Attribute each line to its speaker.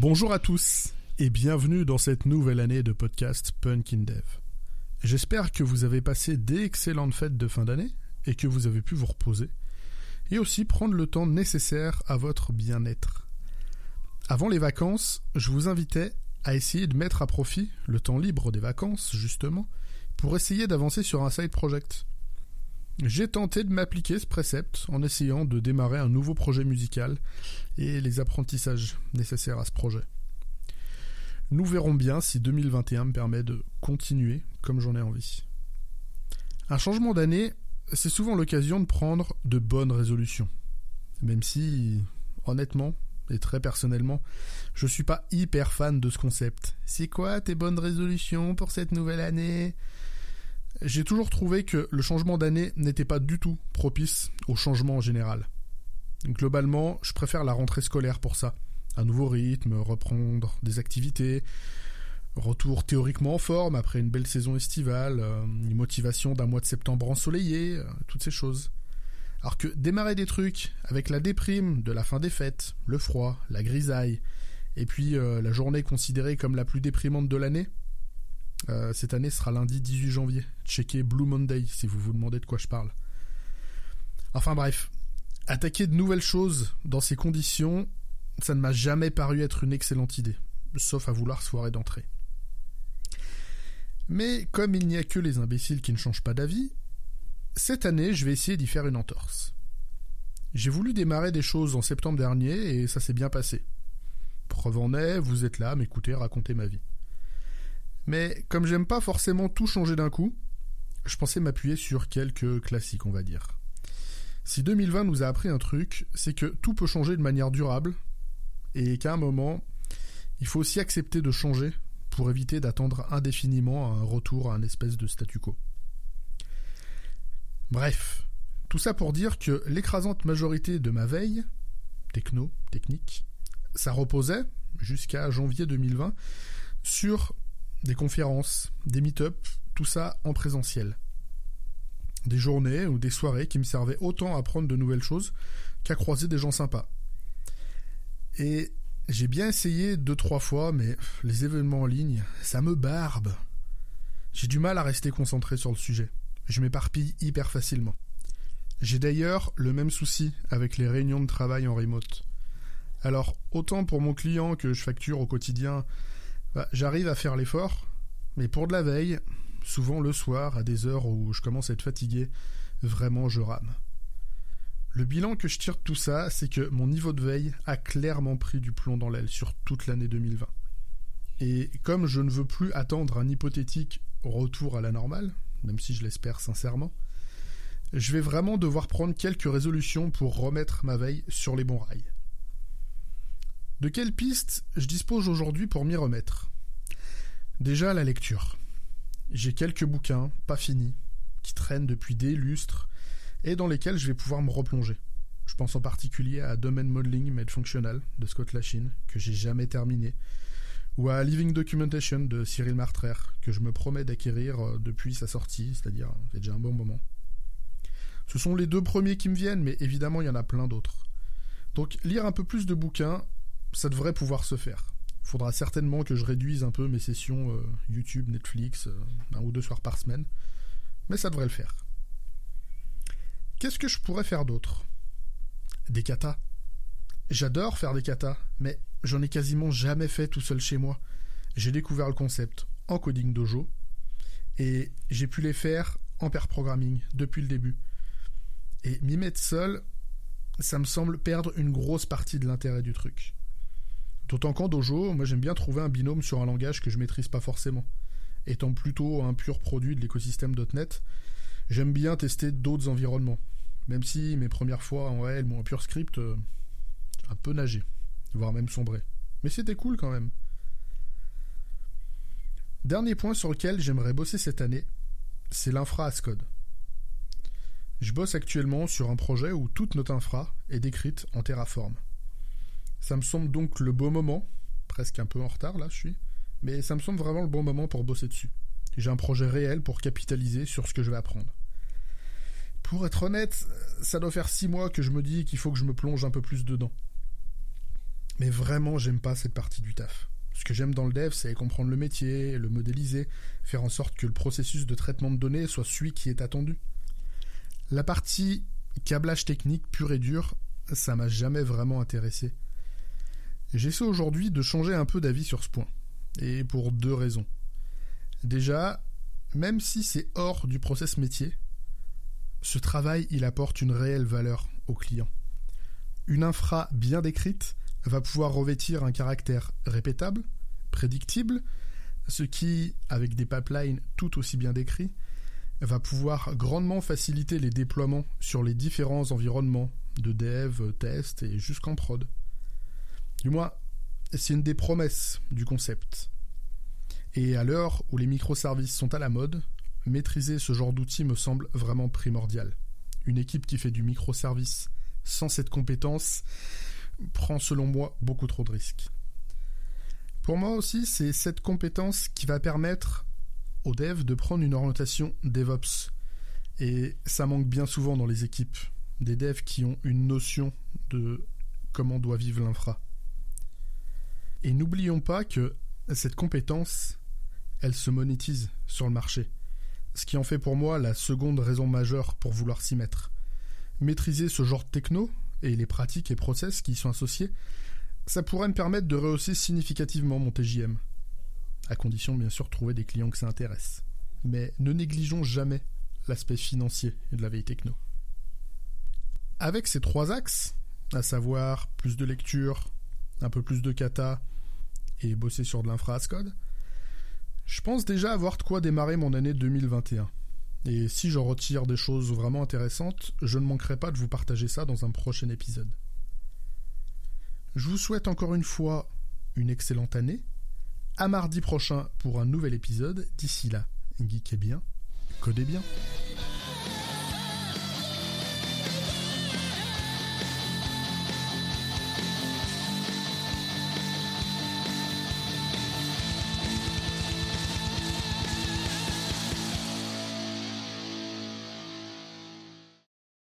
Speaker 1: Bonjour à tous et bienvenue dans cette nouvelle année de podcast Punk in Dev. J'espère que vous avez passé d'excellentes fêtes de fin d'année et que vous avez pu vous reposer et aussi prendre le temps nécessaire à votre bien-être. Avant les vacances, je vous invitais à essayer de mettre à profit le temps libre des vacances, justement, pour essayer d'avancer sur un side project. J'ai tenté de m'appliquer ce précepte en essayant de démarrer un nouveau projet musical et les apprentissages nécessaires à ce projet. Nous verrons bien si 2021 me permet de continuer comme j'en ai envie. Un changement d'année, c'est souvent l'occasion de prendre de bonnes résolutions. Même si, honnêtement, et très personnellement, je suis pas hyper fan de ce concept. C'est quoi tes bonnes résolutions pour cette nouvelle année? J'ai toujours trouvé que le changement d'année n'était pas du tout propice au changement en général. Globalement, je préfère la rentrée scolaire pour ça un nouveau rythme, reprendre des activités, retour théoriquement en forme après une belle saison estivale, euh, une motivation d'un mois de septembre ensoleillé, euh, toutes ces choses. Alors que démarrer des trucs avec la déprime de la fin des fêtes, le froid, la grisaille, et puis euh, la journée considérée comme la plus déprimante de l'année, cette année sera lundi 18 janvier. Checkez Blue Monday si vous vous demandez de quoi je parle. Enfin bref, attaquer de nouvelles choses dans ces conditions, ça ne m'a jamais paru être une excellente idée, sauf à vouloir se foirer d'entrée. Mais comme il n'y a que les imbéciles qui ne changent pas d'avis, cette année je vais essayer d'y faire une entorse. J'ai voulu démarrer des choses en septembre dernier et ça s'est bien passé. Preuve en est, vous êtes là, m'écoutez, raconter ma vie. Mais comme j'aime pas forcément tout changer d'un coup, je pensais m'appuyer sur quelques classiques, on va dire. Si 2020 nous a appris un truc, c'est que tout peut changer de manière durable, et qu'à un moment, il faut aussi accepter de changer pour éviter d'attendre indéfiniment un retour à un espèce de statu quo. Bref, tout ça pour dire que l'écrasante majorité de ma veille, techno, technique, ça reposait, jusqu'à janvier 2020, sur des conférences, des meet-up, tout ça en présentiel. Des journées ou des soirées qui me servaient autant à apprendre de nouvelles choses qu'à croiser des gens sympas. Et j'ai bien essayé deux trois fois, mais les événements en ligne, ça me barbe. J'ai du mal à rester concentré sur le sujet. Je m'éparpille hyper facilement. J'ai d'ailleurs le même souci avec les réunions de travail en remote. Alors, autant pour mon client que je facture au quotidien, bah, j'arrive à faire l'effort, mais pour de la veille, souvent le soir, à des heures où je commence à être fatigué, vraiment je rame. Le bilan que je tire de tout ça, c'est que mon niveau de veille a clairement pris du plomb dans l'aile sur toute l'année 2020. Et comme je ne veux plus attendre un hypothétique retour à la normale, même si je l'espère sincèrement, je vais vraiment devoir prendre quelques résolutions pour remettre ma veille sur les bons rails. De quelles pistes je dispose aujourd'hui pour m'y remettre? Déjà la lecture. J'ai quelques bouquins, pas finis, qui traînent depuis des lustres, et dans lesquels je vais pouvoir me replonger. Je pense en particulier à Domain Modeling Made Functional de Scott Lachine, que j'ai jamais terminé, ou à Living Documentation de Cyril Martrer, que je me promets d'acquérir euh, depuis sa sortie, c'est-à-dire c'est déjà un bon moment. Ce sont les deux premiers qui me viennent, mais évidemment il y en a plein d'autres. Donc lire un peu plus de bouquins, ça devrait pouvoir se faire. Il faudra certainement que je réduise un peu mes sessions euh, YouTube, Netflix, euh, un ou deux soirs par semaine, mais ça devrait le faire. Qu'est-ce que je pourrais faire d'autre? Des katas. J'adore faire des katas, mais j'en ai quasiment jamais fait tout seul chez moi. J'ai découvert le concept en coding dojo et j'ai pu les faire en pair programming depuis le début. Et m'y mettre seul, ça me semble perdre une grosse partie de l'intérêt du truc. D'autant qu'en dojo, moi j'aime bien trouver un binôme sur un langage que je maîtrise pas forcément. Étant plutôt un pur produit de l'écosystème .NET, J'aime bien tester d'autres environnements. Même si mes premières fois en réel, mon pur script, euh, un peu nagé, voire même sombré. Mais c'était cool quand même. Dernier point sur lequel j'aimerais bosser cette année, c'est l'infra Ascode. Je bosse actuellement sur un projet où toute notre infra est décrite en Terraform. Ça me semble donc le beau moment, presque un peu en retard là je suis, mais ça me semble vraiment le bon moment pour bosser dessus. J'ai un projet réel pour capitaliser sur ce que je vais apprendre. Pour être honnête, ça doit faire six mois que je me dis qu'il faut que je me plonge un peu plus dedans. Mais vraiment, j'aime pas cette partie du taf. Ce que j'aime dans le dev, c'est comprendre le métier, le modéliser, faire en sorte que le processus de traitement de données soit celui qui est attendu. La partie câblage technique pur et dur, ça m'a jamais vraiment intéressé. J'essaie aujourd'hui de changer un peu d'avis sur ce point, et pour deux raisons. Déjà, même si c'est hors du process métier, ce travail, il apporte une réelle valeur au client. Une infra bien décrite va pouvoir revêtir un caractère répétable, prédictible, ce qui, avec des pipelines tout aussi bien décrits, va pouvoir grandement faciliter les déploiements sur les différents environnements de dev, test et jusqu'en prod. Du c'est une des promesses du concept. Et à l'heure où les microservices sont à la mode, maîtriser ce genre d'outil me semble vraiment primordial. Une équipe qui fait du microservice sans cette compétence prend selon moi beaucoup trop de risques. Pour moi aussi, c'est cette compétence qui va permettre aux devs de prendre une orientation DevOps. Et ça manque bien souvent dans les équipes. Des devs qui ont une notion de comment doit vivre l'infra. Et n'oublions pas que cette compétence, elle se monétise sur le marché. Ce qui en fait pour moi la seconde raison majeure pour vouloir s'y mettre. Maîtriser ce genre de techno et les pratiques et process qui y sont associés, ça pourrait me permettre de rehausser significativement mon TJM. À condition bien sûr de trouver des clients que ça intéresse. Mais ne négligeons jamais l'aspect financier de la veille techno. Avec ces trois axes, à savoir plus de lecture, un peu plus de kata et bosser sur de l'infra code, je pense déjà avoir de quoi démarrer mon année 2021. Et si j'en retire des choses vraiment intéressantes, je ne manquerai pas de vous partager ça dans un prochain épisode. Je vous souhaite encore une fois une excellente année. À mardi prochain pour un nouvel épisode. D'ici là, geekez bien, codez bien.